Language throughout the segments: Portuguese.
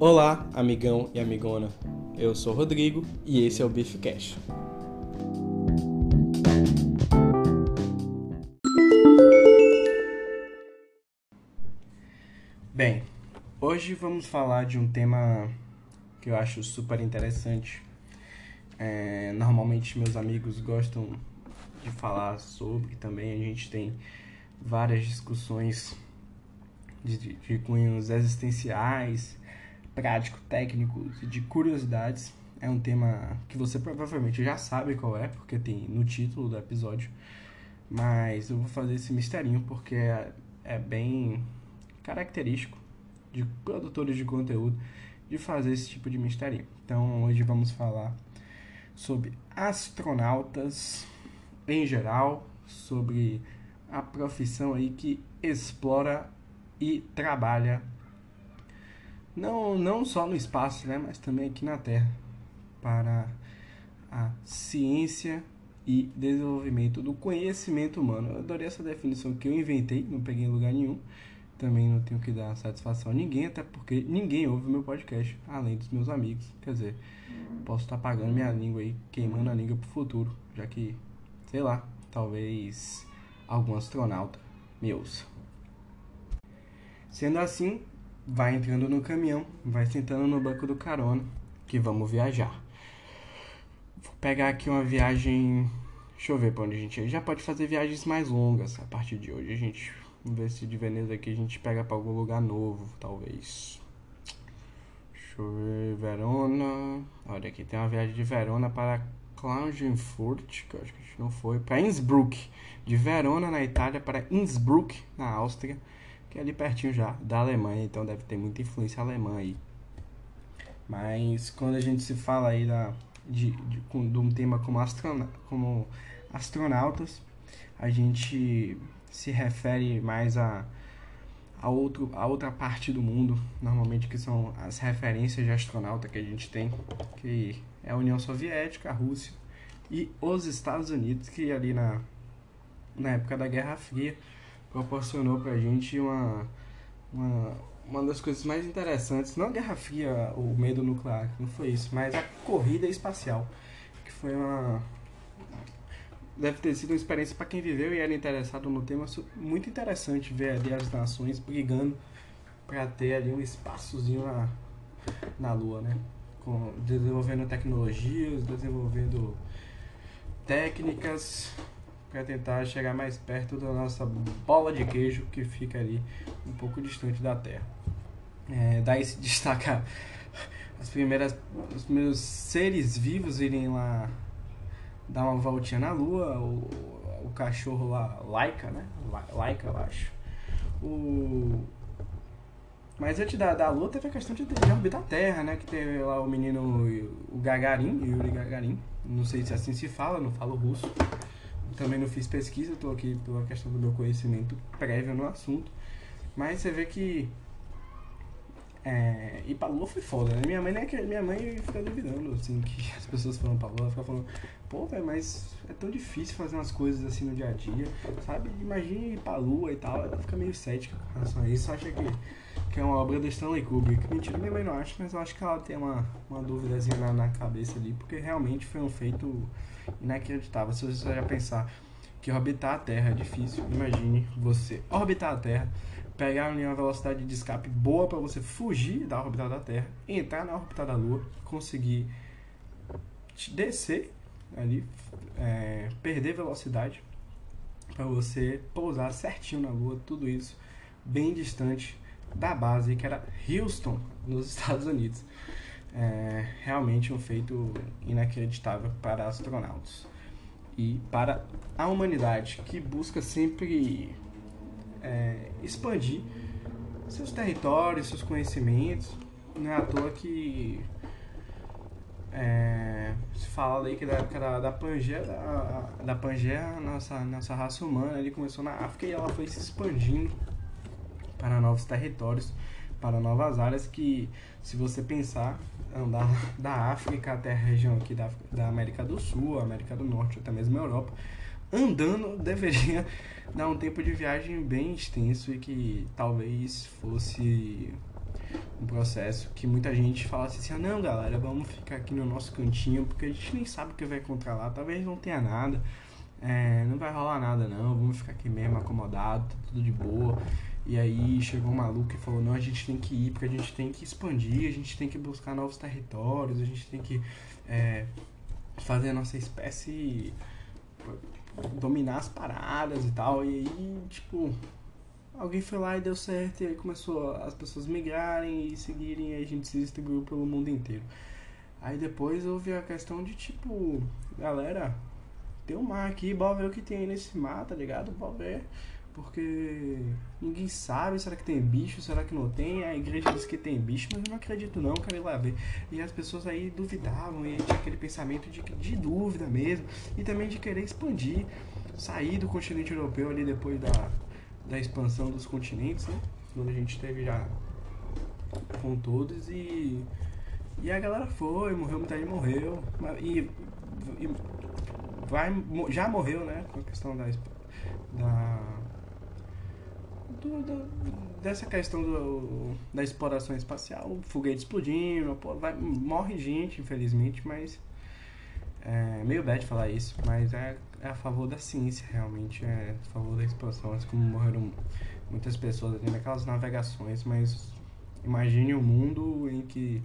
Olá, amigão e amigona. Eu sou Rodrigo e esse é o Beef Cash. Bem, hoje vamos falar de um tema que eu acho super interessante. É, normalmente meus amigos gostam de falar sobre também. A gente tem várias discussões de, de, de cunhos existenciais, prático-técnicos e de curiosidades. É um tema que você provavelmente já sabe qual é, porque tem no título do episódio. Mas eu vou fazer esse misterinho porque é, é bem característico de produtores de conteúdo de fazer esse tipo de misterinho. Então hoje vamos falar sobre astronautas em geral, sobre a profissão aí que explora e trabalha não, não só no espaço, né, mas também aqui na Terra para a ciência e desenvolvimento do conhecimento humano. Eu adorei essa definição que eu inventei, não peguei em lugar nenhum. Também não tenho que dar satisfação a ninguém, até porque ninguém ouve meu podcast, além dos meus amigos. Quer dizer, posso estar pagando minha língua aí, queimando a língua pro futuro, já que, sei lá, talvez algum astronauta me ouça. Sendo assim, vai entrando no caminhão, vai sentando no banco do carona, que vamos viajar. Vou pegar aqui uma viagem. Deixa eu ver pra onde a gente Já pode fazer viagens mais longas a partir de hoje. A gente. Vamos ver se de Veneza aqui a gente pega pra algum lugar novo, talvez. Deixa eu ver. Verona. Olha aqui, tem uma viagem de Verona para Klagenfurt, que eu acho que a gente não foi. Para Innsbruck. De Verona, na Itália, para Innsbruck, na Áustria que é ali pertinho já da Alemanha, então deve ter muita influência alemã aí. Mas quando a gente se fala aí da, de, de, de um tema como, astrona, como astronautas, a gente se refere mais a, a, outro, a outra parte do mundo, normalmente que são as referências de astronauta que a gente tem, que é a União Soviética, a Rússia e os Estados Unidos, que ali na, na época da Guerra Fria proporcionou pra gente uma, uma, uma das coisas mais interessantes, não a Guerra Fria, o medo nuclear, não foi isso, mas a corrida espacial, que foi uma deve ter sido uma experiência para quem viveu e era interessado no tema. Muito interessante ver ali as nações brigando para ter ali um espaçozinho na, na Lua, né? Com, desenvolvendo tecnologias, desenvolvendo técnicas para tentar chegar mais perto da nossa bola de queijo que fica ali um pouco distante da Terra. É, daí se destaca as primeiras, os primeiros seres vivos irem lá dar uma voltinha na Lua, o, o cachorro lá, Laika, né? Laika, eu acho. O, mas antes da, da Lua teve a questão de, de orbitar a Terra, né? Que teve lá o menino, o Gagarin, Yuri Gagarin. Não sei se assim se fala, não falo russo também não fiz pesquisa, estou aqui pela questão do meu conhecimento prévio no assunto. Mas você vê que. É, e pra Lua foi foda, né? Minha mãe, né, minha mãe fica duvidando, assim, que as pessoas falam ela fica falando, pô, velho, mas é tão difícil fazer umas coisas assim no dia a dia, sabe? Imagine ir pra Lua e tal, ela fica meio cética com relação a isso, acha que, que é uma obra do Stanley Kubrick. Mentira, minha mãe não acha, mas eu acho que ela tem uma, uma dúvidazinha na, na cabeça ali, porque realmente foi um feito inacreditável. Se você já pensar que orbitar a Terra é difícil, imagine você orbitar a Terra, pegar uma velocidade de escape boa para você fugir da órbita da Terra, entrar na órbita da Lua, conseguir descer ali, é, perder velocidade para você pousar certinho na Lua, tudo isso bem distante da base que era Houston, nos Estados Unidos é realmente um feito inacreditável para astronautas e para a humanidade que busca sempre é, expandir seus territórios, seus conhecimentos. Não é à toa que é, se fala aí que da época da, da da, da nossa, nossa raça humana, ele começou na África e ela foi se expandindo para novos territórios, para novas áreas que, se você pensar, andar da África até a região aqui da, da América do Sul, América do Norte, até mesmo Europa, andando deveria dar um tempo de viagem bem extenso e que talvez fosse um processo que muita gente fala assim, ah, não galera, vamos ficar aqui no nosso cantinho, porque a gente nem sabe o que vai encontrar lá, talvez não tenha nada, é, não vai rolar nada não, vamos ficar aqui mesmo acomodado, tá tudo de boa. E aí chegou um maluco e falou, não, a gente tem que ir, porque a gente tem que expandir, a gente tem que buscar novos territórios, a gente tem que é, fazer a nossa espécie dominar as paradas e tal. E aí, tipo, alguém foi lá e deu certo, e aí começou as pessoas migrarem e seguirem, e a gente se distribuiu pelo mundo inteiro. Aí depois houve a questão de tipo, galera, tem um mar aqui, bora ver o que tem aí nesse mar, tá ligado? Bora ver. Porque ninguém sabe, será que tem bicho, será que não tem? A igreja diz que tem bicho, mas eu não acredito não, quero ir lá ver. E as pessoas aí duvidavam, e tinha aquele pensamento de, de dúvida mesmo, e também de querer expandir, sair do continente europeu ali depois da, da expansão dos continentes, né? Quando a gente teve já com todos e, e a galera foi, morreu, muita gente morreu, e, e vai, já morreu, né? Com a questão da, da do, do, dessa questão do, da exploração espacial, foguete explodindo, vai, morre gente, infelizmente, mas é meio bad falar isso, mas é, é a favor da ciência, realmente, é a favor da expansão, assim como morreram muitas pessoas ali naquelas navegações, mas imagine um mundo em que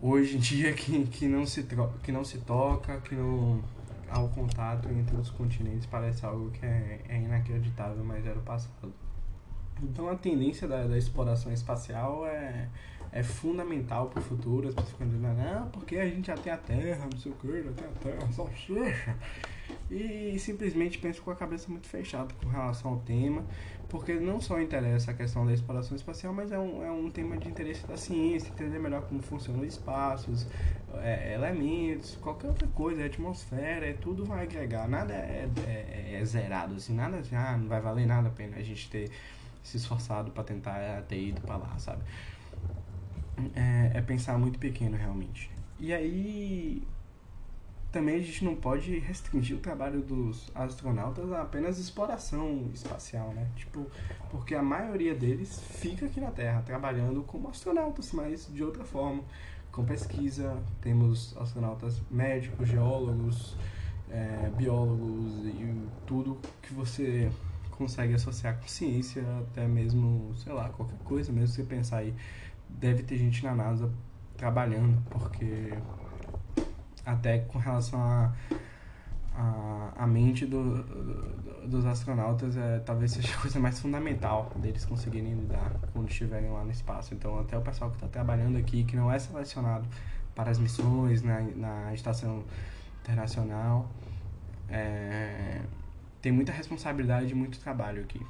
hoje em dia que, que, não, se que não se toca, que não ao contato entre os continentes parece algo que é, é inacreditável, mas era o passado. Então a tendência da, da exploração espacial é, é fundamental para o futuro. As pessoas ficam dizendo, não, porque a gente já tem a Terra, não sei o que, já tem a Terra, seja. E simplesmente penso com a cabeça muito fechada com relação ao tema, porque não só interessa a questão da exploração espacial, mas é um, é um tema de interesse da ciência, entender melhor como funcionam os espaços, é, elementos, qualquer outra coisa, a atmosfera, é, tudo vai agregar, nada é, é, é zerado, assim, nada já ah, não vai valer nada a pena a gente ter se esforçado para tentar ter ido para lá, sabe? É, é pensar muito pequeno realmente. E aí também a gente não pode restringir o trabalho dos astronautas a apenas exploração espacial, né? Tipo, porque a maioria deles fica aqui na Terra trabalhando como astronautas, mas de outra forma, com pesquisa. Temos astronautas médicos, geólogos, é, biólogos e tudo que você consegue associar com ciência, até mesmo, sei lá, qualquer coisa, mesmo você pensar aí, deve ter gente na NASA trabalhando, porque até com relação a a, a mente do, do, dos astronautas é, talvez seja a coisa mais fundamental deles conseguirem lidar quando estiverem lá no espaço. Então, até o pessoal que está trabalhando aqui, que não é selecionado para as missões na, na estação internacional, é, tem muita responsabilidade e muito trabalho aqui.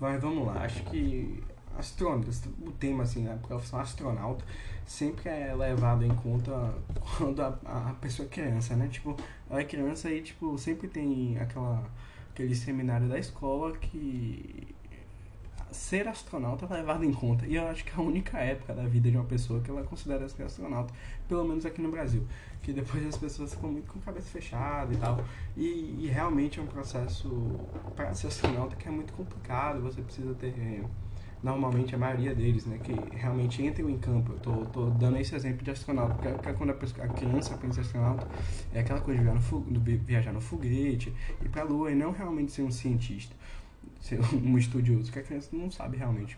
Mas vamos lá, acho que astronautas, o tema assim, a profissão astronauta sempre é levado em conta quando a, a pessoa é criança, né? Tipo, ela é criança e tipo, sempre tem aquela aquele seminário da escola que ser astronauta é levado em conta. E eu acho que é a única época da vida de uma pessoa que ela considera ser astronauta, pelo menos aqui no Brasil. Que depois as pessoas ficam muito com a cabeça fechada e tal. E, e realmente é um processo para ser astronauta que é muito complicado. Você precisa ter normalmente a maioria deles, né, que realmente entram em campo. Eu tô, tô dando esse exemplo de astronauta, porque, porque quando a, a criança pensa em astronauta, é aquela coisa de viajar no, viajar no foguete, ir pra lua e não realmente ser um cientista ser um estudioso, que a criança não sabe realmente.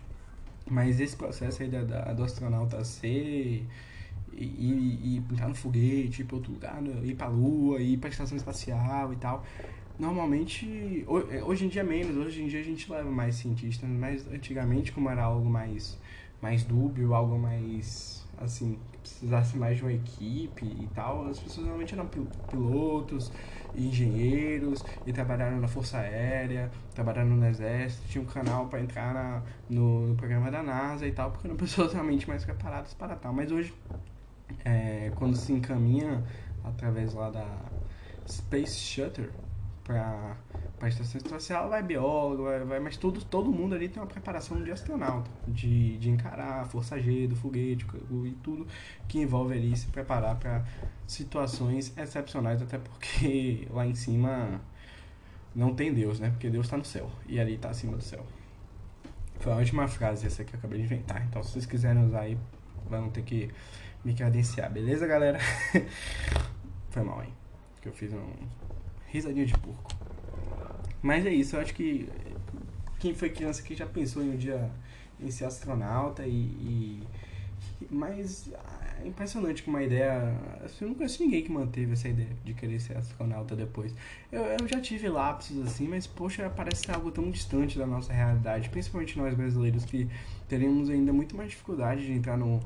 Mas esse processo aí da, da do astronauta ser e, e, e entrar no foguete, ir para outro lugar, né, ir para a Lua, ir para a estação espacial e tal. Normalmente, é, hoje em dia menos, hoje em dia a gente leva mais cientistas, mas antigamente, como era algo mais, mais dúbio, algo mais assim, precisasse mais de uma equipe e tal, as pessoas normalmente eram pilotos, engenheiros e trabalharam na Força Aérea, trabalharam no Exército, tinha um canal para entrar na, no, no, programa da NASA e tal, porque eram pessoas realmente mais preparadas para tal. Mas hoje, é, quando se encaminha através lá da Space Shuttle, para a estação espacial, vai biólogo, vai, vai, mas tudo, todo mundo ali tem uma preparação de astronauta, de, de encarar força G do foguete e tudo que envolve ali se preparar para situações excepcionais, até porque lá em cima não tem Deus, né? Porque Deus está no céu e ali está acima do céu. Foi a última frase essa que eu acabei de inventar. Então, se vocês quiserem usar aí, vão ter que me credenciar, beleza, galera? Foi mal, hein? Que eu fiz um risadinho de porco. Mas é isso, eu acho que quem foi criança aqui já pensou em um dia em ser astronauta e, e mas é impressionante com uma ideia. Assim, eu não conheço ninguém que manteve essa ideia de querer ser astronauta depois. Eu, eu já tive lapsos assim, mas poxa, parece algo tão distante da nossa realidade, principalmente nós brasileiros que teremos ainda muito mais dificuldade de entrar no,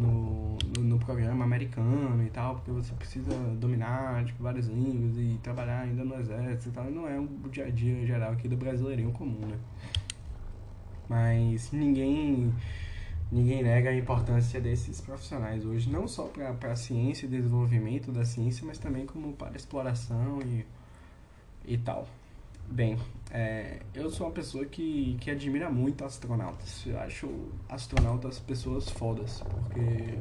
no, no, no, programa americano e tal, porque você precisa dominar tipo, várias línguas e trabalhar ainda no exército e tal. não é o dia a dia geral aqui do brasileirinho comum, né? Mas ninguém ninguém nega a importância desses profissionais hoje, não só para a ciência e desenvolvimento da ciência, mas também como para exploração e, e tal. Bem, é, eu sou uma pessoa que, que admira muito astronautas. Eu acho astronautas pessoas fodas, porque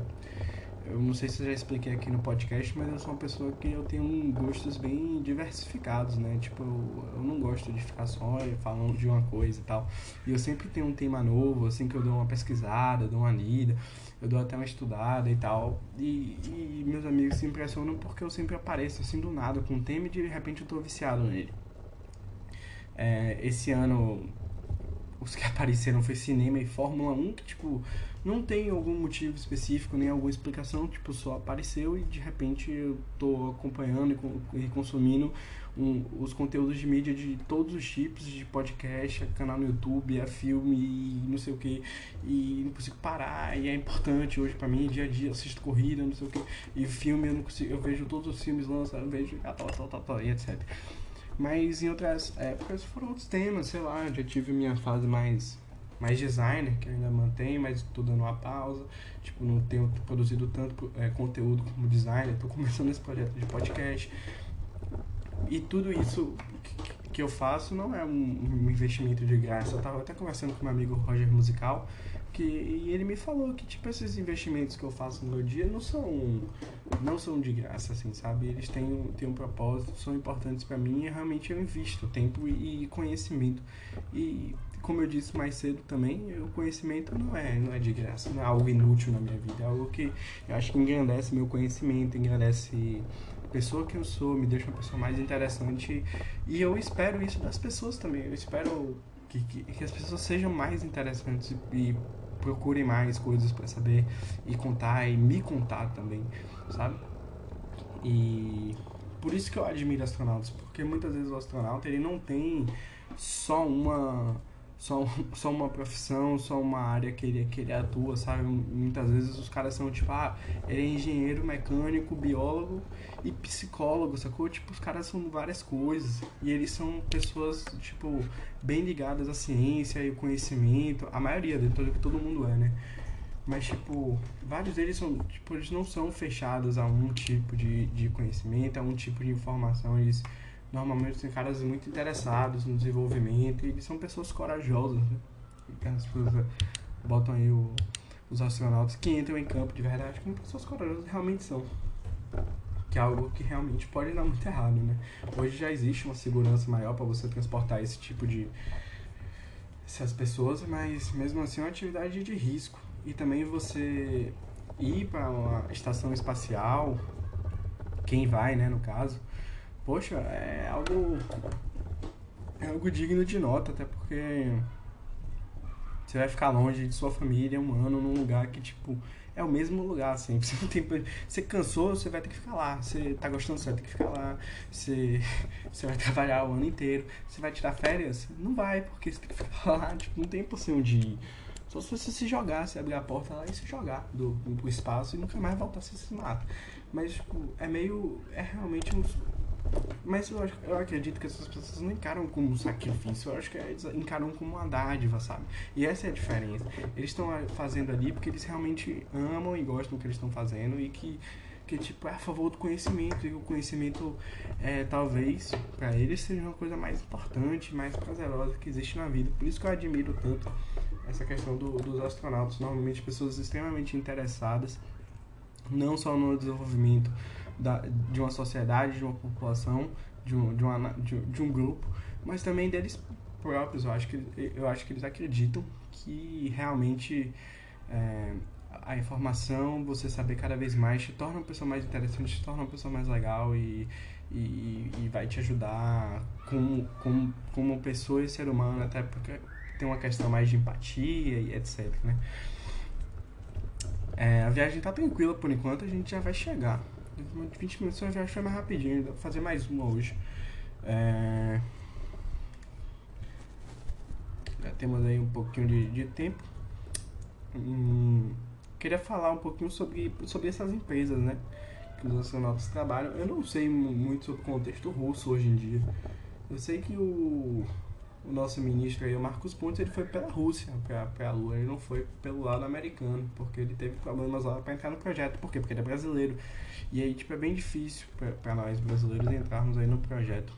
eu não sei se eu já expliquei aqui no podcast, mas eu sou uma pessoa que eu tenho gostos bem diversificados, né? Tipo, eu, eu não gosto de ficar só falando de uma coisa e tal. E eu sempre tenho um tema novo, assim, que eu dou uma pesquisada, dou uma lida, eu dou até uma estudada e tal. E, e meus amigos se impressionam porque eu sempre apareço assim do nada com um tema e de repente eu tô viciado nele. É, esse ano os que apareceram foi cinema e Fórmula 1, que tipo não tem algum motivo específico, nem alguma explicação, tipo, só apareceu e de repente eu tô acompanhando e, consumindo um, os conteúdos de mídia de todos os tipos, de podcast, canal no YouTube, a filme e não sei o que, e não consigo parar, e é importante hoje para mim, dia a dia, assisto corrida, não sei o que, e filme eu não consigo, eu vejo todos os filmes lançados, eu vejo tal, tal, tal, tal, e etc. Mas em outras épocas foram outros temas, sei lá, já tive minha fase mais mais designer, que eu ainda mantenho, mas estou dando uma pausa. Tipo, não tenho produzido tanto é, conteúdo como designer, estou começando esse projeto de podcast. E tudo isso que, eu faço não é um, investimento de graça. Eu estava até conversando com meu amigo Roger Musical, que e ele me falou que tipo esses investimentos que eu faço no meu dia não são não são de graça assim sabe? Eles têm, têm um propósito são importantes para mim e realmente eu invisto tempo e, e conhecimento. E como eu disse mais cedo também, o conhecimento não é, não é de graça, não é algo inútil na minha vida, é algo que eu acho que engrandece meu conhecimento, engrandece a pessoa que eu sou, me deixa uma pessoa mais interessante. E eu espero isso das pessoas também, eu espero que, que, que as pessoas sejam mais interessantes e procurem mais coisas para saber e contar e me contar também, sabe? E por isso que eu admiro astronautas, porque muitas vezes o astronauta ele não tem só uma só, só uma profissão, só uma área que ele, que ele atua, sabe? Muitas vezes os caras são tipo, ah, ele é engenheiro, mecânico, biólogo e psicólogo, sacou? Tipo, os caras são várias coisas e eles são pessoas, tipo, bem ligadas à ciência e ao conhecimento, a maioria deles, que todo mundo é, né? Mas, tipo, vários deles são, tipo, eles não são fechados a um tipo de, de conhecimento, a um tipo de informação, eles normalmente são caras muito interessados no desenvolvimento e são pessoas corajosas, né? As pessoas botam aí o, os astronautas que entram em campo de verdade como pessoas corajosas realmente são. Que é algo que realmente pode dar muito errado, né? Hoje já existe uma segurança maior para você transportar esse tipo de essas pessoas, mas mesmo assim é uma atividade de risco. E também você ir para uma estação espacial, quem vai, né, no caso, poxa, é algo. É algo digno de nota, até porque você vai ficar longe de sua família um ano num lugar que, tipo, é o mesmo lugar, assim. Você, tem, você cansou, você vai ter que ficar lá. Você tá gostando, você vai ter que ficar lá. Você, você vai trabalhar o ano inteiro. Você vai tirar férias? Não vai, porque você tem que ficar lá. Tipo, não tem possível de ir. Só se você se jogar, se abrir a porta lá e se jogar do, do espaço e nunca mais voltar, você se mata. Mas, tipo, é meio. É realmente um mas eu, eu acredito que essas pessoas não encaram como um sacrifício, eu acho que eles encaram como uma dádiva, sabe? E essa é a diferença. Eles estão fazendo ali porque eles realmente amam e gostam do que eles estão fazendo e que, que tipo, é a favor do conhecimento. E o conhecimento, é, talvez, para eles seja uma coisa mais importante, mais prazerosa que existe na vida. Por isso que eu admiro tanto essa questão do, dos astronautas. Normalmente, pessoas extremamente interessadas, não só no desenvolvimento da, de uma sociedade, de uma população, de um, de, uma, de, de um grupo, mas também deles próprios. Eu acho que, eu acho que eles acreditam que realmente é, a informação, você saber cada vez mais, te torna uma pessoa mais interessante, te torna uma pessoa mais legal e, e, e vai te ajudar como, como, como pessoa e ser humano, até porque tem uma questão mais de empatia e etc. Né? É, a viagem tá tranquila por enquanto, a gente já vai chegar. 20 minutos a viagem foi mais rapidinho, dá pra fazer mais uma hoje. É... Já temos aí um pouquinho de, de tempo. Hum, queria falar um pouquinho sobre, sobre essas empresas, né? Que os astronautas trabalham. Eu não sei muito sobre o contexto russo hoje em dia. Eu sei que o, o nosso ministro aí, o Marcos Pontes, ele foi pela Rússia para a Lua, ele não foi pelo lado americano, porque ele teve problemas lá para entrar no projeto. Por quê? Porque ele é brasileiro. E aí, tipo, é bem difícil para nós brasileiros entrarmos aí no projeto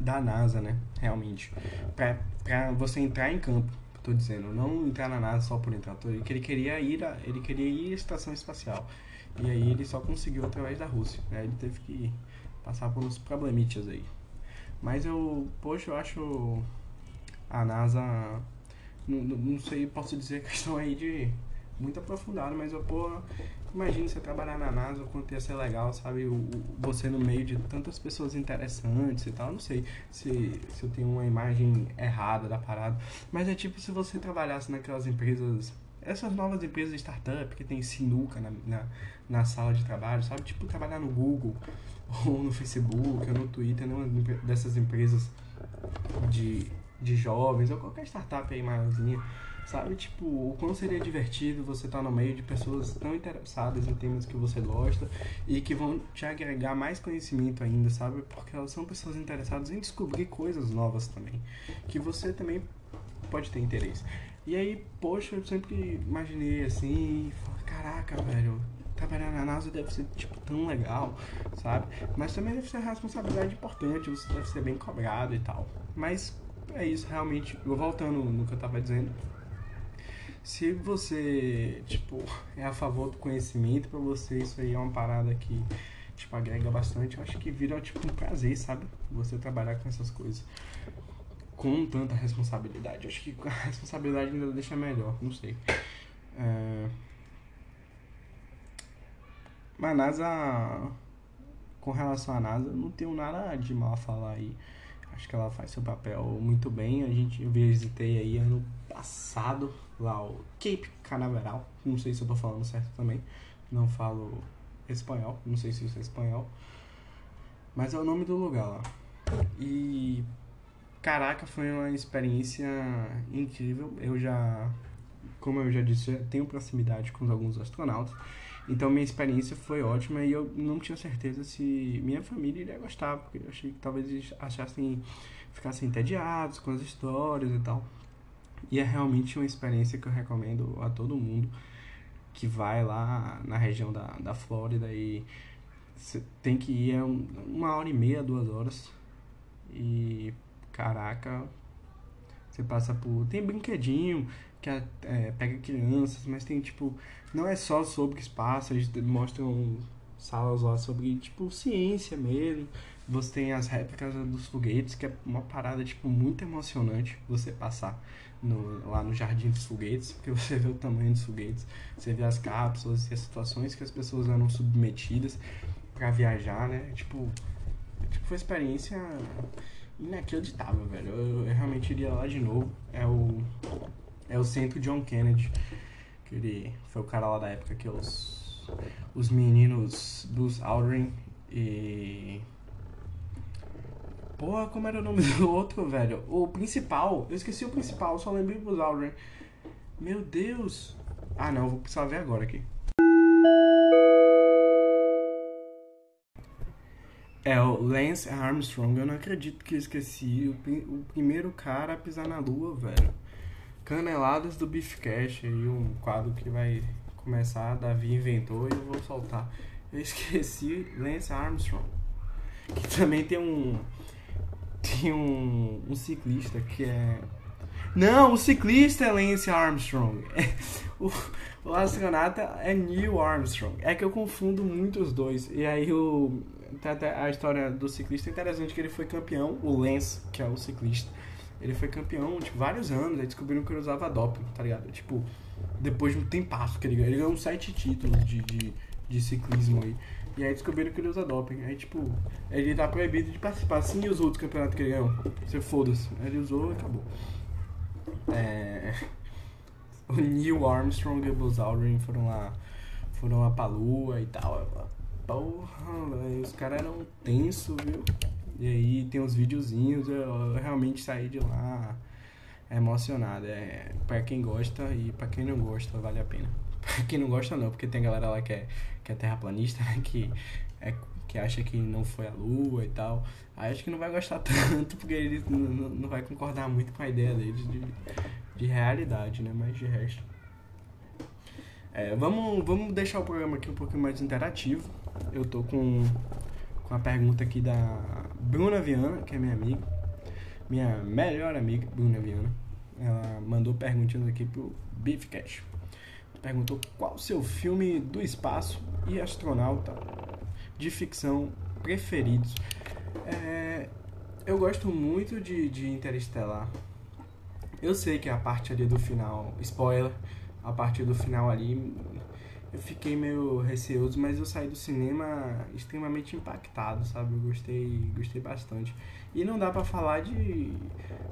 da NASA, né? Realmente. Para você entrar em campo, tô dizendo, não entrar na NASA só por entrar. Que ele queria ir, a, ele queria ir à estação espacial. E aí ele só conseguiu através da Rússia, né? Ele teve que passar por uns problemitas aí. Mas eu, poxa, eu acho a NASA, não, não sei, posso dizer questão aí de muito aprofundada, mas eu, pô, imagina você trabalhar na NASA, o quanto ia ser legal, sabe? O, você no meio de tantas pessoas interessantes e tal. Não sei se, se eu tenho uma imagem errada da parada. Mas é tipo se você trabalhasse naquelas empresas. Essas novas empresas de startup que tem sinuca na, na, na sala de trabalho, sabe? Tipo trabalhar no Google, ou no Facebook, ou no Twitter, numa dessas empresas de, de jovens, ou qualquer startup aí maiorzinha Sabe, tipo, o quão seria divertido você estar tá no meio de pessoas tão interessadas em temas que você gosta e que vão te agregar mais conhecimento ainda, sabe? Porque elas são pessoas interessadas em descobrir coisas novas também, que você também pode ter interesse. E aí, poxa, eu sempre imaginei assim, caraca, velho, trabalhar na NASA deve ser, tipo, tão legal, sabe? Mas também deve ser uma responsabilidade importante, você deve ser bem cobrado e tal. Mas é isso, realmente, voltando no que eu tava dizendo, se você, tipo, é a favor do conhecimento, para você isso aí é uma parada que, tipo, agrega bastante. Eu acho que vira, tipo, um prazer, sabe? Você trabalhar com essas coisas. Com tanta responsabilidade. Eu acho que a responsabilidade ainda deixa melhor, não sei. É... Mas NASA, com relação à NASA, não tenho nada de mal a falar aí. Acho que ela faz seu papel muito bem. A gente, eu visitei aí ano passado lá o Cape Canaveral. Não sei se eu tô falando certo também. Não falo espanhol, não sei se isso é espanhol. Mas é o nome do lugar lá. E caraca, foi uma experiência incrível. Eu já, como eu já disse, tenho proximidade com alguns astronautas. Então minha experiência foi ótima e eu não tinha certeza se minha família iria gostar, porque eu achei que talvez eles achassem, ficassem entediados com as histórias e tal. E é realmente uma experiência que eu recomendo a todo mundo que vai lá na região da, da Flórida e tem que ir é uma hora e meia, duas horas. E caraca, você passa por. Tem brinquedinho que é, pega crianças, mas tem tipo. Não é só sobre espaço, eles mostram salas lá sobre tipo ciência mesmo. Você tem as réplicas dos foguetes, que é uma parada tipo muito emocionante você passar no, lá no Jardim dos Foguetes, porque você vê o tamanho dos foguetes, você vê as cápsulas e as situações que as pessoas eram submetidas para viajar, né? Tipo, tipo, foi uma experiência inacreditável, velho. Eu, eu, realmente iria lá de novo. É o, é o centro John Kennedy, que ele foi o cara lá da época que os, os meninos Buzz Aldrin e Porra, como era o nome do outro, velho? O principal. Eu esqueci o principal, só lembrei do Aldrin. Meu Deus. Ah, não, vou precisar ver agora aqui. É o Lance Armstrong. Eu não acredito que eu esqueci. O, o primeiro cara a pisar na lua, velho. Caneladas do Beefcast. Aí um quadro que vai começar. Davi inventou e eu vou soltar. Eu esqueci Lance Armstrong. Que também tem um tem um, um ciclista que é. Não, o ciclista é Lance Armstrong. o, o astronauta é Neil Armstrong. É que eu confundo muito os dois. E aí o, a história do ciclista é interessante que ele foi campeão, o Lance, que é o ciclista. Ele foi campeão, tipo, vários anos, aí descobriram que ele usava doping, tá ligado? Tipo, depois de um tempasso que ele ganhou. Ele ganhou sete títulos de, de, de ciclismo aí. E aí descobriram que ele usa doping. Aí, tipo, ele tá proibido de participar. Assim e os outros campeonatos que ele ganhou. Você foda-se. Ele usou e acabou. É... O Neil Armstrong e o Buzz Aldrin foram lá, foram lá pra lua e tal. Porra, véio, os caras eram tensos, viu? E aí tem uns videozinhos, eu, eu realmente saí de lá emocionado. É, pra quem gosta e pra quem não gosta, vale a pena. Pra quem não gosta não, porque tem galera lá que é, que é terraplanista, né? Que, é, que acha que não foi a lua e tal. Aí acho que não vai gostar tanto, porque ele não, não vai concordar muito com a ideia deles de, de realidade, né? Mas de resto. É, vamos, vamos deixar o programa aqui um pouquinho mais interativo. Eu tô com, com a pergunta aqui da Bruna Viana, que é minha amiga. Minha melhor amiga, Bruna Viana. Ela mandou perguntinhas aqui pro Beefcast. Perguntou qual o seu filme do espaço e astronauta de ficção preferidos. É, eu gosto muito de, de Interestelar. Eu sei que a parte ali do final, spoiler, a partir do final ali, eu fiquei meio receoso, mas eu saí do cinema extremamente impactado, sabe? Eu gostei, gostei bastante. E não dá pra falar de.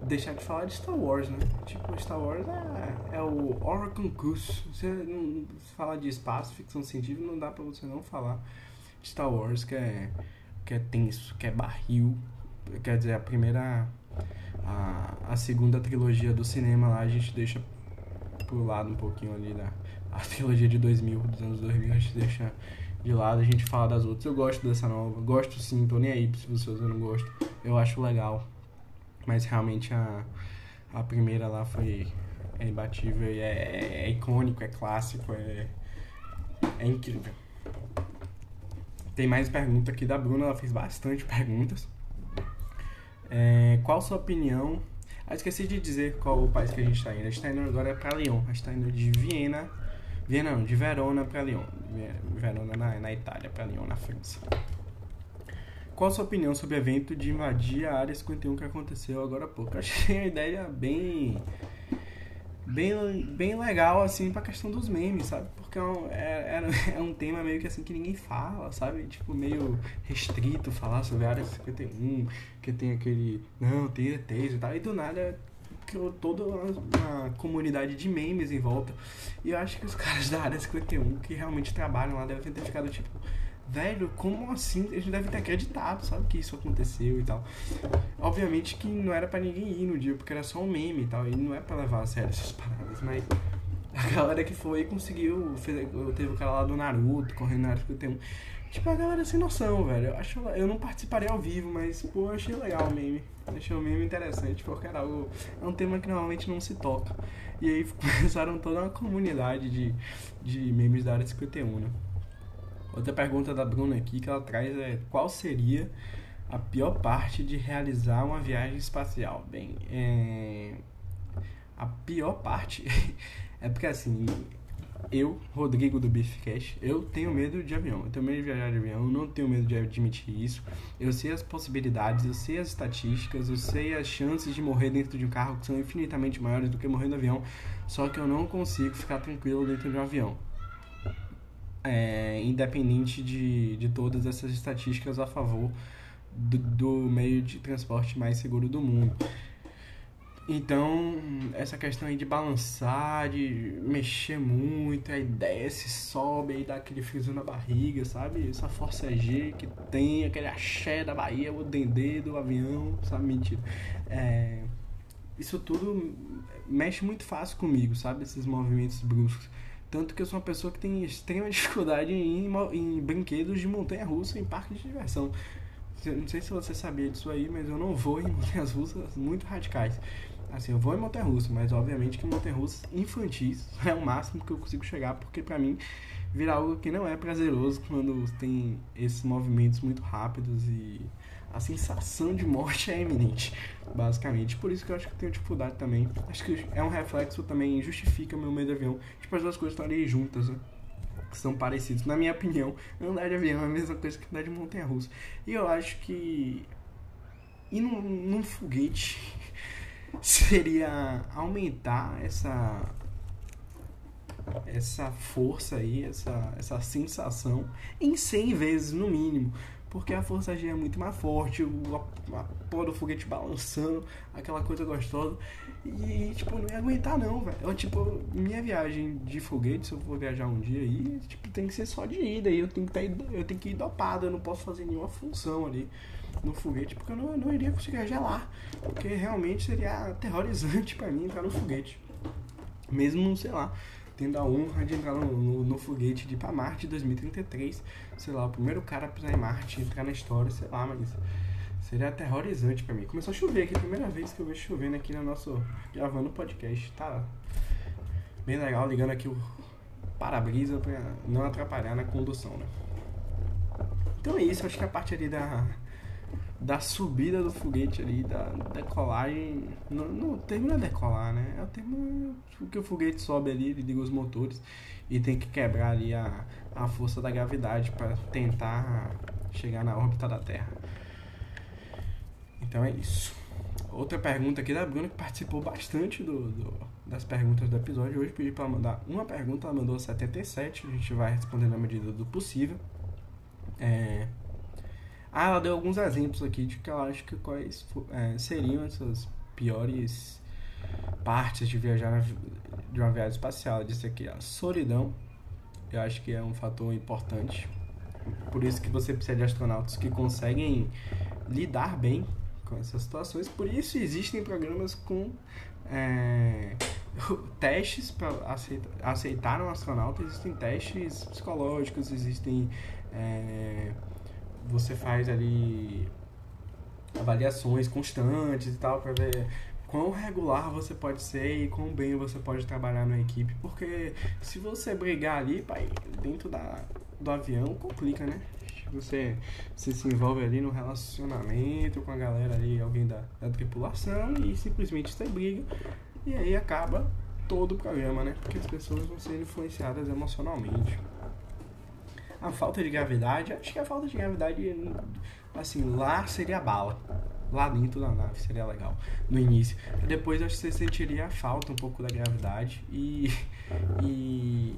deixar de falar de Star Wars, né? Tipo, Star Wars é, é o Oracle Goose. Você não fala de espaço, ficção científica, não dá pra você não falar Star Wars, que é, que é tenso, que é barril. Quer dizer, a primeira. A, a segunda trilogia do cinema lá a gente deixa pro lado um pouquinho ali da a trilogia de 2000, dos anos 2000, a gente deixa de lado, a gente fala das outras. Eu gosto dessa nova, gosto sim, tô nem aí se vocês não gostam. Eu acho legal, mas realmente a, a primeira lá foi é imbatível, é, é, é icônico, é clássico, é, é incrível. Tem mais pergunta aqui da Bruna, ela fez bastante perguntas. É, qual sua opinião? Ah, esqueci de dizer qual o país que a gente está indo. A gente está indo agora para Lyon. A gente está indo de Viena. Não, de Verona para Lyon. Verona na, na Itália, para Lyon, na França. Qual a sua opinião sobre o evento de invadir a Área 51 que aconteceu agora há pouco? Eu achei a ideia bem bem, bem legal, assim, pra questão dos memes, sabe? Porque é um, é, é, um tema meio que assim que ninguém fala, sabe? Tipo, meio restrito falar sobre a área 51, que tem aquele. Não, tem ETs e tal. E do nada criou toda uma comunidade de memes em volta. E eu acho que os caras da área 51 que realmente trabalham lá devem ter ficado tipo velho, como assim? A gente deve ter acreditado, sabe, que isso aconteceu e tal. Obviamente que não era para ninguém ir no dia, porque era só um meme e tal, e não é para levar a sério essas paradas, mas a galera que foi conseguiu, fez, teve o cara lá do Naruto, correndo na área 51. Tipo, a galera sem noção, velho. Eu, acho, eu não participarei ao vivo, mas, pô, eu achei legal o meme. Achei o meme interessante, porque era algo, é um tema que normalmente não se toca. E aí começaram toda uma comunidade de, de memes da área 51, né? Outra pergunta da Bruna aqui que ela traz é qual seria a pior parte de realizar uma viagem espacial? Bem, é... a pior parte é porque assim, eu, Rodrigo do Beefcast, eu tenho medo de avião. Eu tenho medo de viajar de avião, não tenho medo de admitir isso. Eu sei as possibilidades, eu sei as estatísticas, eu sei as chances de morrer dentro de um carro que são infinitamente maiores do que morrer no avião. Só que eu não consigo ficar tranquilo dentro de um avião é, independente de, de todas essas estatísticas a favor do, do meio de transporte mais seguro do mundo. Então, essa questão aí de balançar, de mexer muito, a ideia se sobe e dá aquele friso na barriga, sabe? Essa força G que tem, aquele axé da Bahia, o dendê do avião, sabe? Mentira. É, isso tudo mexe muito fácil comigo, sabe? Esses movimentos bruscos. Tanto que eu sou uma pessoa que tem extrema dificuldade em, em brinquedos de montanha-russa em parques de diversão. Não sei se você sabia disso aí, mas eu não vou em montanhas russas muito radicais. Assim, eu vou em montanha-russa, mas obviamente que montanha-russas infantis é o máximo que eu consigo chegar, porque para mim vira algo que não é prazeroso quando tem esses movimentos muito rápidos e a sensação de morte é iminente, basicamente. Por isso que eu acho que eu tenho dificuldade também. Acho que é um reflexo também, justifica meu medo de avião. Tipo, as duas coisas estão ali juntas, né? Que são parecidas. Na minha opinião, andar de avião é a mesma coisa que andar de montanha-russa. E eu acho que ir num, num foguete seria aumentar essa essa força aí, essa, essa sensação em 100 vezes no mínimo. Porque a força G é muito mais forte, a, a porra do foguete balançando, aquela coisa gostosa. E, tipo, não ia aguentar não, velho. Tipo, minha viagem de foguete, se eu for viajar um dia aí, tipo, tem que ser só de ida. E eu tenho que, tá, eu tenho que ir dopado, eu não posso fazer nenhuma função ali no foguete, porque eu não, não iria conseguir gelar. Porque realmente seria aterrorizante para mim entrar no foguete. Mesmo, sei lá, tendo a honra de entrar no, no, no foguete de ir pra Marte 2033. Sei lá, o primeiro cara a pisar em Marte, entrar na história, sei lá, mas seria aterrorizante para mim. Começou a chover aqui, primeira vez que eu vejo chovendo aqui no nosso. gravando podcast. Tá bem legal, ligando aqui o para-brisa pra não atrapalhar na condução, né? Então é isso, acho que a parte ali da da subida do foguete ali, da decolagem. Não, não, o termo não é decolar, né? É o termo que o foguete sobe ali, ele liga os motores e tem que quebrar ali a, a força da gravidade para tentar chegar na órbita da Terra. Então é isso. Outra pergunta aqui da Bruna que participou bastante do, do das perguntas do episódio. Hoje pedi para mandar uma pergunta, ela mandou 77. A gente vai responder na medida do possível. É, ah, ela deu alguns exemplos aqui de que ela acha que quais é, seriam essas piores partes de viajar de uma viagem espacial. Ela disse aqui, a solidão, eu acho que é um fator importante. Por isso que você precisa de astronautas que conseguem lidar bem com essas situações. Por isso existem programas com é, testes para aceitar, aceitar um astronauta. Existem testes psicológicos, existem é, você faz ali avaliações constantes e tal para ver quão regular você pode ser e quão bem você pode trabalhar na equipe, porque se você brigar ali, pai, dentro da, do avião complica, né? Você, você se envolve ali no relacionamento com a galera ali, alguém da, da tripulação e simplesmente você briga e aí acaba todo o programa, né? Porque as pessoas vão ser influenciadas emocionalmente a falta de gravidade, acho que a falta de gravidade, assim, lá seria bala. Lá dentro da nave seria legal, no início. Depois acho que você sentiria a falta um pouco da gravidade e. E,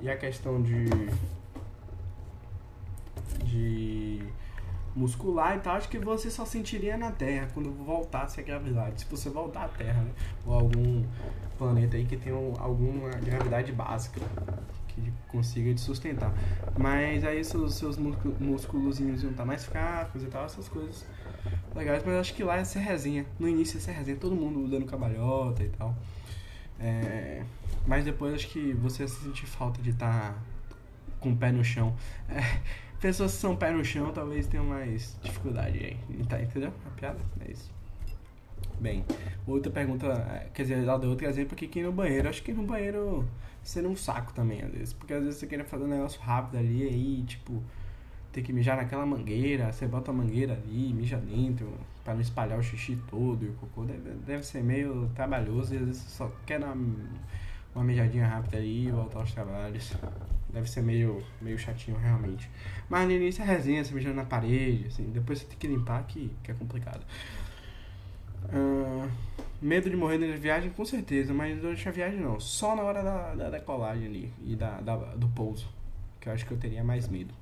e a questão de. de muscular e tal, acho que você só sentiria na Terra quando voltasse a gravidade. Se você voltar à Terra, né? Ou algum planeta aí que tenha alguma gravidade básica que consiga te sustentar. Mas aí seus, seus músculos iam estar tá mais fracos e tal, essas coisas legais. Mas acho que lá é ser resenha. No início é ser resenha, todo mundo dando cabalhota e tal. É, mas depois acho que você vai sentir falta de estar tá com o pé no chão. É, pessoas que são pé no chão talvez tenham mais dificuldade aí. Tá, entendeu? A piada é isso. Bem, outra pergunta, é, quer dizer, ela deu outro exemplo aqui que no banheiro. Acho que no banheiro sendo um saco também, às vezes. Porque às vezes você quer fazer um negócio rápido ali, aí, tipo, ter que mijar naquela mangueira, você bota a mangueira ali, mija dentro, para não espalhar o xixi todo e o cocô. Deve, deve ser meio trabalhoso e às vezes você só quer uma, uma mijadinha rápida ali e voltar aos trabalhos. Deve ser meio, meio chatinho, realmente. Mas no início é resenha, você mijando na parede, assim, depois você tem que limpar, que, que é complicado. Uh, Medo de morrer durante a viagem, com certeza, mas durante a viagem não. Só na hora da, da decolagem ali e da, da, do pouso. Que eu acho que eu teria mais medo.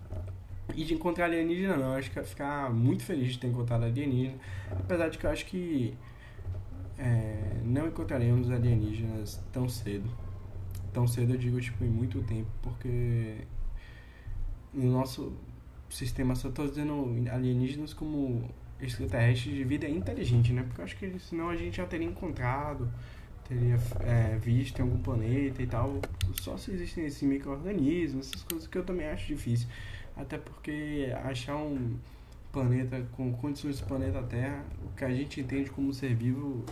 E de encontrar alienígena não, eu acho que eu ia ficar muito feliz de ter encontrado alienígena. Apesar de que eu acho que é, não encontraremos alienígenas tão cedo. Tão cedo eu digo tipo em muito tempo, porque no nosso sistema só estou dizendo alienígenas como extraterrestres de vida inteligente, né? Porque eu acho que senão a gente já teria encontrado, teria é, visto em algum planeta e tal. Só se existem esses micro-organismos, essas coisas que eu também acho difícil. Até porque achar um planeta com condições do planeta Terra, o que a gente entende como ser vivo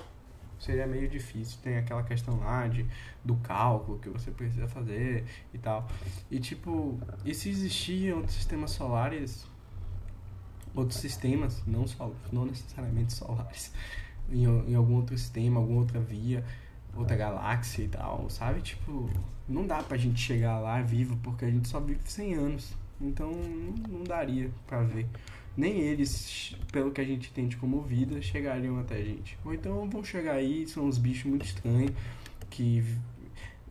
seria meio difícil. Tem aquela questão lá de, do cálculo que você precisa fazer e tal. E tipo, e se existiam sistemas solares outros sistemas, não, só, não necessariamente solares, em, em algum outro sistema, alguma outra via, outra galáxia e tal, sabe? Tipo, não dá pra gente chegar lá vivo porque a gente só vive 100 anos. Então não daria pra ver nem eles, pelo que a gente entende como vida, chegariam até a gente. Ou então vão chegar aí, são uns bichos muito estranhos que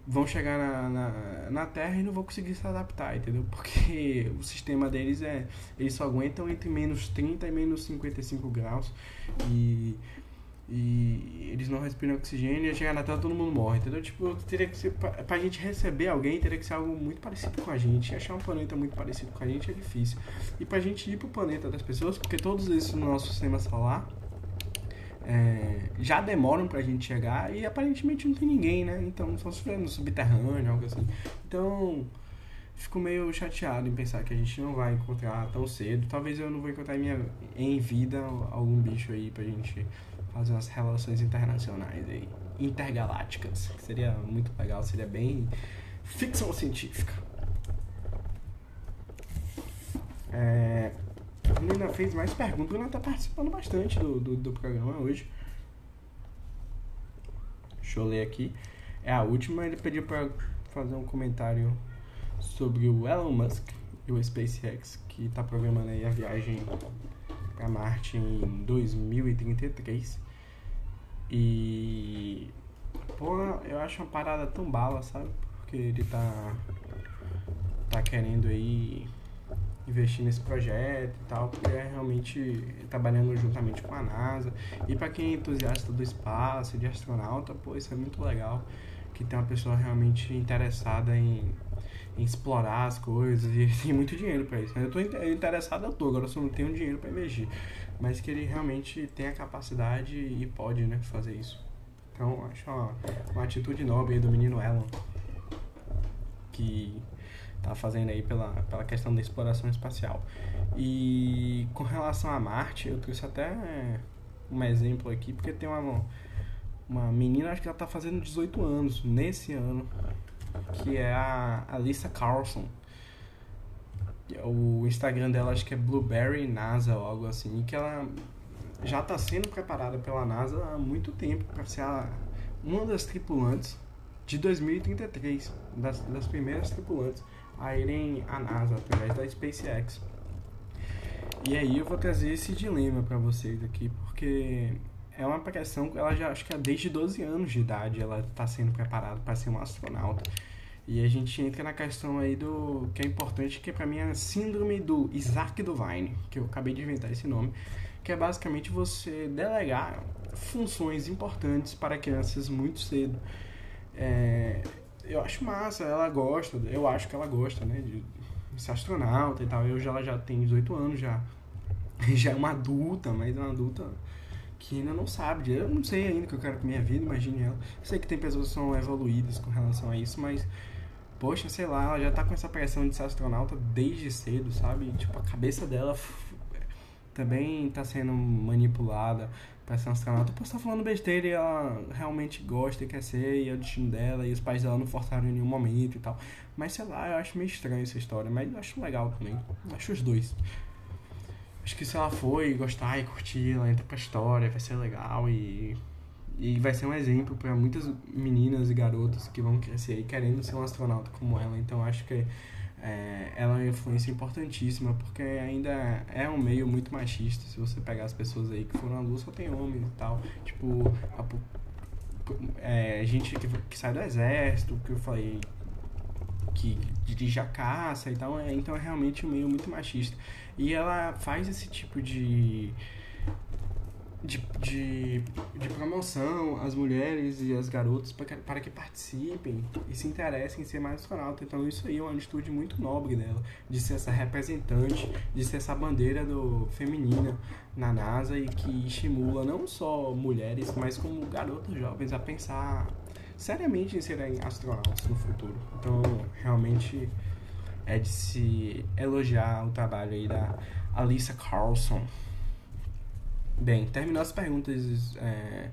vão chegar na, na, na, Terra e não vão conseguir se adaptar, entendeu? Porque o sistema deles é. Eles só aguentam entre menos 30 e menos 55 graus. E e eles não respiram oxigênio e chegar na Terra todo mundo morre, entendeu? Tipo, teria que ser, pra, pra gente receber alguém, teria que ser algo muito parecido com a gente. Achar um planeta muito parecido com a gente é difícil. E pra gente ir pro planeta das pessoas, porque todos esses no nosso sistema solar é, já demoram pra gente chegar e aparentemente não tem ninguém, né? Então, só se for no subterrâneo, algo assim. Então, fico meio chateado em pensar que a gente não vai encontrar tão cedo. Talvez eu não vou encontrar em, minha, em vida algum bicho aí pra gente fazer umas relações internacionais aí, intergalácticas, seria muito legal, seria bem ficção científica. É, a menina fez mais perguntas, ela tá participando bastante do, do, do programa hoje. Deixa eu ler aqui. É a última, ele pediu para fazer um comentário sobre o Elon Musk e o SpaceX, que está programando aí a viagem para Marte em 2033. E. Pô, eu acho uma parada tão bala, sabe? Porque ele tá. tá querendo aí investir nesse projeto e tal, porque é realmente trabalhando juntamente com a NASA. E para quem é entusiasta do espaço, de astronauta, pô, isso é muito legal. Que tem uma pessoa realmente interessada em em explorar as coisas e tem muito dinheiro para isso. Eu tô interessado, eu tô, agora eu só não tenho dinheiro para investir. Mas que ele realmente tem a capacidade e pode, né, fazer isso. Então, acho uma, uma atitude nobre do menino Elon, que tá fazendo aí pela, pela questão da exploração espacial. E com relação a Marte, eu trouxe até um exemplo aqui, porque tem uma, uma menina, acho que ela tá fazendo 18 anos, nesse ano, que é a Alissa Carlson. O Instagram dela acho que é Blueberry NASA ou algo assim, que ela já está sendo preparada pela NASA há muito tempo para ser a, uma das tripulantes de 2033, das, das primeiras tripulantes a irem à NASA através da SpaceX. E aí eu vou trazer esse dilema para vocês aqui, porque é uma pressão, ela já acho que é desde 12 anos de idade ela está sendo preparada para ser uma astronauta. E a gente entra na questão aí do que é importante, que para mim é a síndrome do Isaac Duvine, que eu acabei de inventar esse nome, que é basicamente você delegar funções importantes para crianças muito cedo. É, eu acho massa, ela gosta, eu acho que ela gosta, né, de ser astronauta e tal. Eu já, ela já tem 18 anos, já, já é uma adulta, mas é uma adulta que ainda não sabe. Eu não sei ainda o que eu quero com minha vida, imagine ela. Eu sei que tem pessoas que são evoluídas com relação a isso, mas poxa, sei lá, ela já tá com essa pressão de ser astronauta desde cedo, sabe? Tipo, a cabeça dela também tá sendo manipulada para ser astronauta. Posso estar tá falando besteira e ela realmente gosta e quer ser, e é o destino dela, e os pais dela não forçaram em nenhum momento e tal. Mas sei lá, eu acho meio estranho essa história, mas eu acho legal também. Eu acho os dois. Acho que se ela for e gostar e curtir, ela entra pra história, vai ser legal e. E vai ser um exemplo para muitas meninas e garotas que vão crescer aí querendo ser um astronauta como ela. Então acho que é, ela é uma influência importantíssima, porque ainda é um meio muito machista. Se você pegar as pessoas aí que foram à luz, só tem homens e tal. Tipo, a, é, gente que, que sai do exército, que eu falei, que dirige a caça e tal. É, então é realmente um meio muito machista. E ela faz esse tipo de, de, de, de promoção às mulheres e às garotas para que, para que participem e se interessem em ser mais astronauta. Então isso aí é uma atitude muito nobre dela, de ser essa representante, de ser essa bandeira do feminina na NASA e que estimula não só mulheres, mas como garotas jovens a pensar seriamente em serem astronautas no futuro. Então, realmente é de se elogiar o trabalho aí da Alissa Carlson. Bem, terminou as perguntas. É...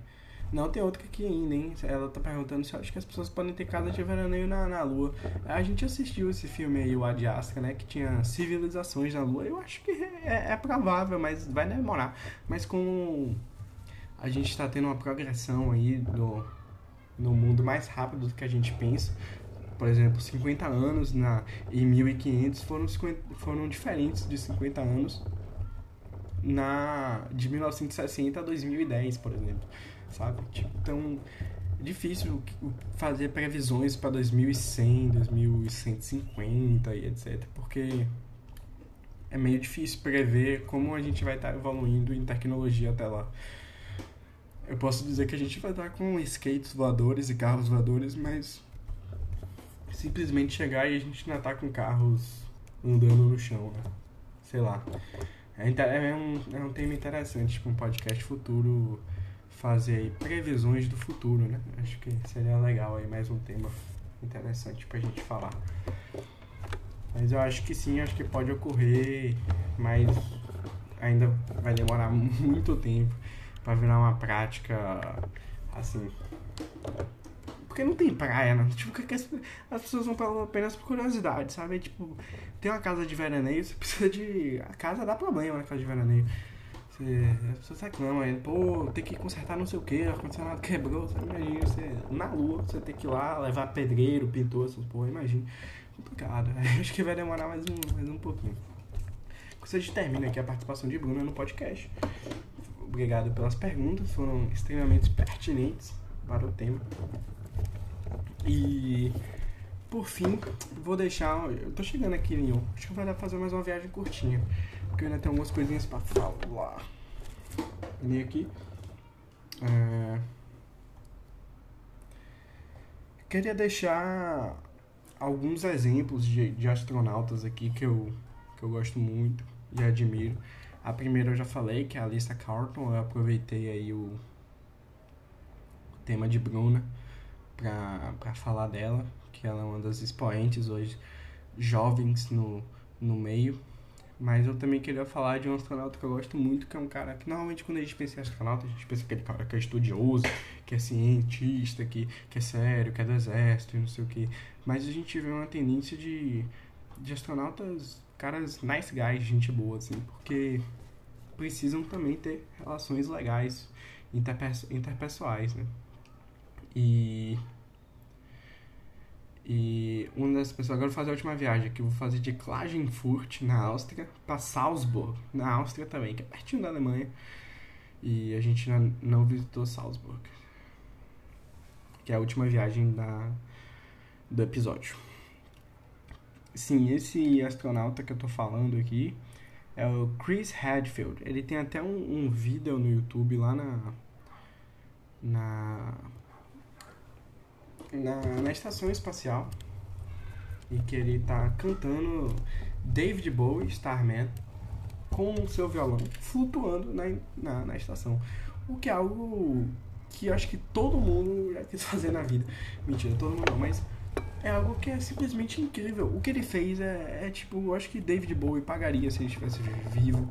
Não, tem outra aqui ainda, hein? Ela tá perguntando se acho que as pessoas podem ter casa de veraneio na, na Lua. A gente assistiu esse filme aí, o Adiastra, né? Que tinha civilizações na Lua. Eu acho que é, é provável, mas vai demorar. Mas com a gente está tendo uma progressão aí do, no mundo mais rápido do que a gente pensa por exemplo, 50 anos na, e 1500 foram, 50, foram diferentes de 50 anos na de 1960 a 2010, por exemplo, sabe? Tipo, então é difícil fazer previsões para 2100, 2150 e etc, porque é meio difícil prever como a gente vai estar evoluindo em tecnologia até lá. Eu posso dizer que a gente vai estar com skates voadores e carros voadores, mas simplesmente chegar e a gente ainda tá com carros andando no chão, né? Sei lá. É, é, um, é um tema interessante, tipo um podcast futuro fazer aí previsões do futuro, né? Acho que seria legal aí mais um tema interessante pra gente falar. Mas eu acho que sim, acho que pode ocorrer, mas ainda vai demorar muito tempo para virar uma prática assim. Porque não tem praia, né? Tipo, que as, as pessoas vão pra apenas por curiosidade, sabe? Tipo, tem uma casa de veraneio, você precisa de. A casa dá problema na casa de veraneio. Você, as pessoas reclamam aí, pô, tem que consertar não sei o que, o ar-condicionado quebrou, você imagina, você, na lua, você tem que ir lá, levar pedreiro, pintor, essas porra, imagina complicado. Acho que vai demorar mais um, mais um pouquinho. Você termina aqui a participação de Bruna no podcast. Obrigado pelas perguntas, foram extremamente pertinentes para o tema. E por fim, vou deixar. Eu tô chegando aqui em Lyon. Acho que vai dar pra fazer mais uma viagem curtinha. Porque eu ainda tenho algumas coisinhas pra falar. Vem aqui. É... Queria deixar alguns exemplos de, de astronautas aqui que eu, que eu gosto muito e admiro. A primeira eu já falei, que é a Lisa Carlton. Eu aproveitei aí o tema de Bruna para falar dela, que ela é uma das expoentes hoje jovens no, no meio. Mas eu também queria falar de um astronauta que eu gosto muito, que é um cara que normalmente quando a gente pensa em astronauta, a gente pensa aquele cara que é estudioso, que é cientista, que, que é sério, que é do exército e não sei o que. Mas a gente vê uma tendência de, de astronautas, caras nice guys, gente boa, assim, porque precisam também ter relações legais, interpessoais, né? E. E uma das pessoas. Agora vou fazer a última viagem aqui. Eu vou fazer de Klagenfurt, na Áustria, para Salzburg, na Áustria também, que é pertinho da Alemanha. E a gente não, não visitou Salzburg. Que é a última viagem da, do episódio. Sim, esse astronauta que eu tô falando aqui é o Chris Hadfield. Ele tem até um, um vídeo no YouTube lá na, na, na, na estação espacial e que ele tá cantando David Bowie, Starman, com o seu violão flutuando na, na, na estação. O que é algo que acho que todo mundo já quis fazer na vida. Mentira, todo mundo não, mas é algo que é simplesmente incrível. O que ele fez é, é tipo, eu acho que David Bowie pagaria se ele estivesse vivo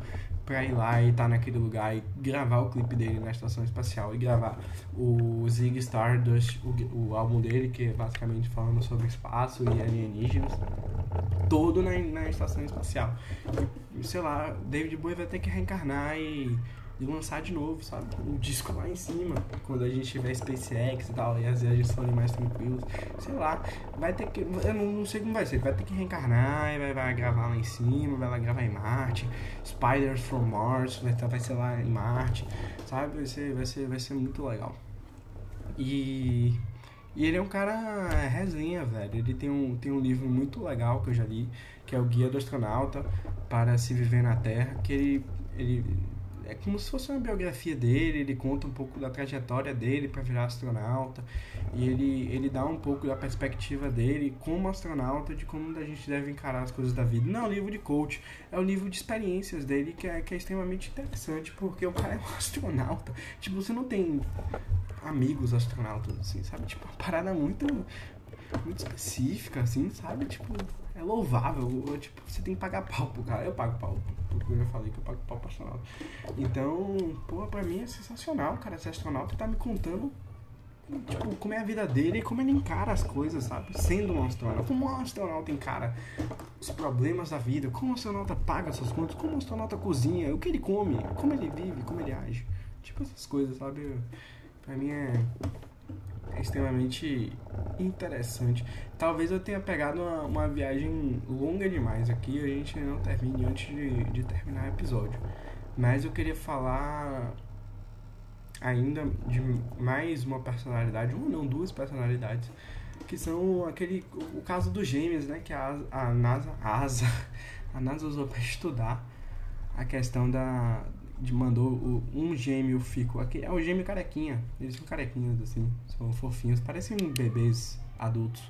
pra ir lá e estar tá naquele lugar e gravar o clipe dele na estação espacial e gravar o Zig Stardust, o, o álbum dele, que é basicamente falando sobre espaço e alienígenas, todo na, na estação espacial. E, sei lá, David Bowie vai ter que reencarnar e e lançar de novo, sabe? Um disco lá em cima, quando a gente tiver SpaceX e tal, e as viagens forem mais tranquilas. Sei lá, vai ter que. Eu não, não sei como vai ser, vai ter que reencarnar e vai, vai gravar lá em cima, vai lá gravar em Marte. Spiders from Mars vai, vai ser lá em Marte, sabe? Vai ser, vai ser, vai ser muito legal. E. E ele é um cara resenha, velho. Ele tem um, tem um livro muito legal que eu já li, que é o Guia do Astronauta para se viver na Terra, que ele, ele é como se fosse uma biografia dele, ele conta um pouco da trajetória dele para virar astronauta e ele, ele dá um pouco da perspectiva dele como astronauta de como a gente deve encarar as coisas da vida. Não é um livro de coach, é um livro de experiências dele que é, que é extremamente interessante porque o cara é um astronauta. Tipo, você não tem amigos astronautas, assim, sabe? Tipo, uma parada muito, muito específica, assim, sabe? Tipo, é louvável. Tipo, você tem que pagar pau pro cara. Eu pago pau, porque eu já falei que eu pago pau pro astronauta. Então, pô, pra mim é sensacional, cara. Esse astronauta tá me contando tipo, como é a vida dele e como ele encara as coisas, sabe? Sendo um astronauta. Como um astronauta encara os problemas da vida, como o astronauta paga suas contas, como o astronauta cozinha, o que ele come, como ele vive, como ele age. Tipo essas coisas, sabe? Pra mim é extremamente interessante. Talvez eu tenha pegado uma, uma viagem longa demais aqui a gente não termine antes de, de terminar o episódio. Mas eu queria falar ainda de mais uma personalidade, uma não, duas personalidades, que são aquele o caso dos gêmeos, né, que a, a NASA, a ASA, a NASA usou para estudar a questão da mandou o, um gêmeo ficou aqui. É o gêmeo carequinha. Eles são carequinhos assim. São fofinhos. Parecem bebês adultos.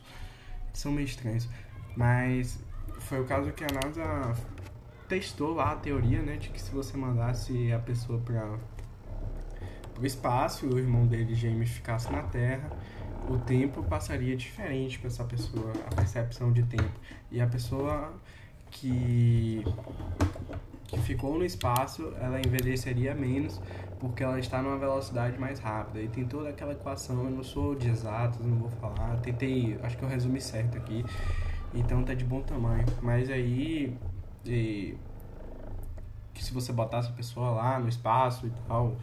São meio estranhos. Mas foi o caso que a NASA testou lá a teoria né de que se você mandasse a pessoa para o espaço e o irmão dele gêmeo ficasse na Terra o tempo passaria diferente para essa pessoa a percepção de tempo. E a pessoa que que ficou no espaço, ela envelheceria menos porque ela está numa velocidade mais rápida. E tem toda aquela equação, eu não sou de exatos, não vou falar. Tentei, acho que eu resumi certo aqui. Então tá de bom tamanho. Mas aí e, que se você botasse a pessoa lá no espaço e tal,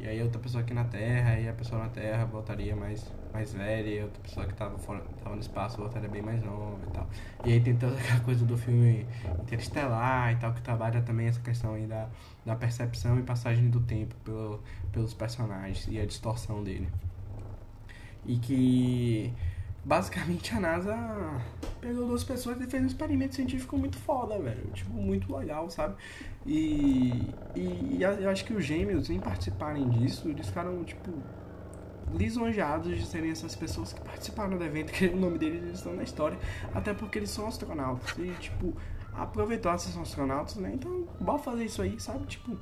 e aí outra pessoa aqui na Terra, e a pessoa na Terra voltaria mais mais velha e outra pessoa que tava, fora, tava no espaço voltaria bem mais nova e tal. E aí tem toda aquela coisa do filme Interestelar e tal, que trabalha também essa questão aí da, da percepção e passagem do tempo pelo, pelos personagens e a distorção dele. E que basicamente a NASA pegou duas pessoas e fez um experimento científico muito foda, velho. Tipo, muito legal, sabe? E, e, e eu acho que os gêmeos, em participarem disso, eles ficaram, tipo, lisonjeados de serem essas pessoas que participaram do evento, que o nome deles estão na história, até porque eles são astronautas. E, tipo, aproveitou se são astronautas, né? Então, bora fazer isso aí, sabe? Tipo,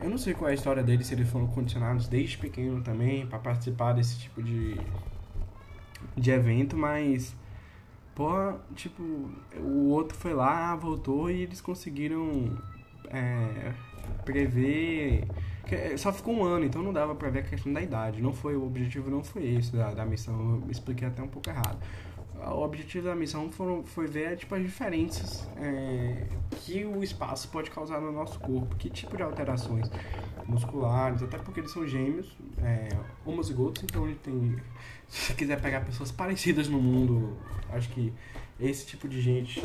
eu não sei qual é a história deles, se eles foram condicionados desde pequeno também para participar desse tipo de, de evento, mas. Pô, tipo, o outro foi lá, voltou e eles conseguiram é, prever só ficou um ano, então não dava pra ver a questão da idade. Não foi, o objetivo não foi esse da, da missão, eu expliquei até um pouco errado. O objetivo da missão foram, foi ver tipo, as diferenças é, que o espaço pode causar no nosso corpo, que tipo de alterações musculares, até porque eles são gêmeos, é, homozigotos, então ele tem. Se quiser pegar pessoas parecidas no mundo, acho que esse tipo de gente.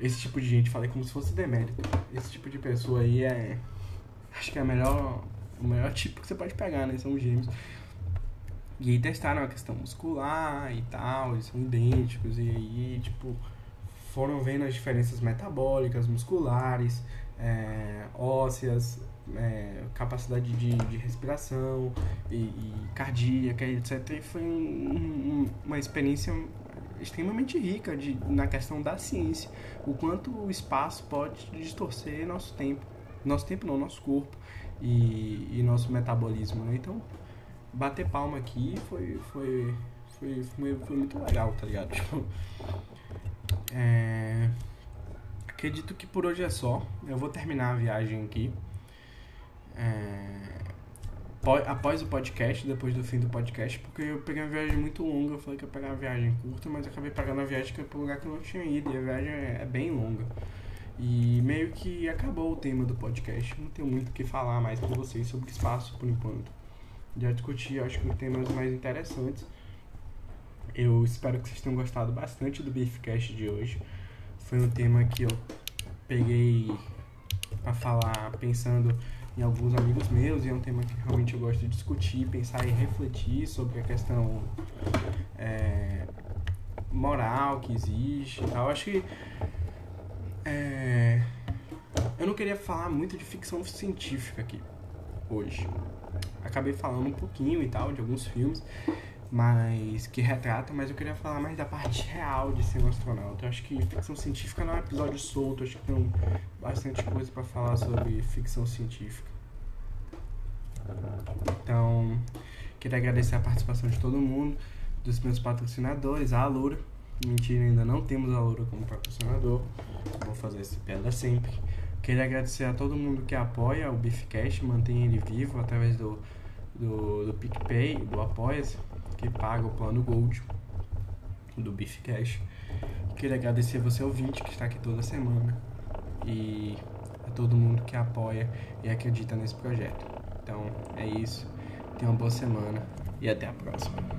Esse tipo de gente, falei como se fosse demérito. Esse tipo de pessoa aí é Acho que é a melhor, o melhor tipo que você pode pegar, né? São gêmeos. E aí testaram a questão muscular e tal, eles são idênticos, e aí, tipo, foram vendo as diferenças metabólicas, musculares, é, ósseas, é, capacidade de, de respiração e, e, cardíaca, etc. E foi um, um, uma experiência extremamente rica de, na questão da ciência, o quanto o espaço pode distorcer nosso tempo nosso tempo não, nosso corpo e, e nosso metabolismo, né? Então, bater palma aqui foi, foi, foi, foi, foi muito legal, tá ligado? Tipo, é... Acredito que por hoje é só. Eu vou terminar a viagem aqui. É... Após o podcast, depois do fim do podcast, porque eu peguei uma viagem muito longa. Eu falei que ia pegar uma viagem curta, mas acabei pegando uma viagem é para um lugar que eu não tinha ido. E a viagem é bem longa. E meio que acabou o tema do podcast. Não tenho muito o que falar mais com vocês sobre espaço por enquanto. Já discuti, acho que temas mais interessantes. Eu espero que vocês tenham gostado bastante do Beefcast de hoje. Foi um tema que eu peguei para falar pensando em alguns amigos meus e é um tema que realmente eu gosto de discutir, pensar e refletir sobre a questão é, moral que existe e tal. Acho que é... Eu não queria falar muito de ficção científica aqui hoje. Acabei falando um pouquinho e tal de alguns filmes, mas que retratam, mas eu queria falar mais da parte real de ser um astronauta. Eu acho que ficção científica não é um episódio solto, acho que tem bastante coisa para falar sobre ficção científica. Então, queria agradecer a participação de todo mundo, dos meus patrocinadores, a Alura, Mentira, ainda não temos a Loura como patrocinador. Vou fazer esse piada sempre. Queria agradecer a todo mundo que apoia o Beefcast, mantém ele vivo através do, do, do PicPay, do apoia que paga o plano Gold do Beefcast. Queria agradecer você ouvinte que está aqui toda semana e a todo mundo que apoia e acredita nesse projeto. Então é isso. Tenha uma boa semana e até a próxima.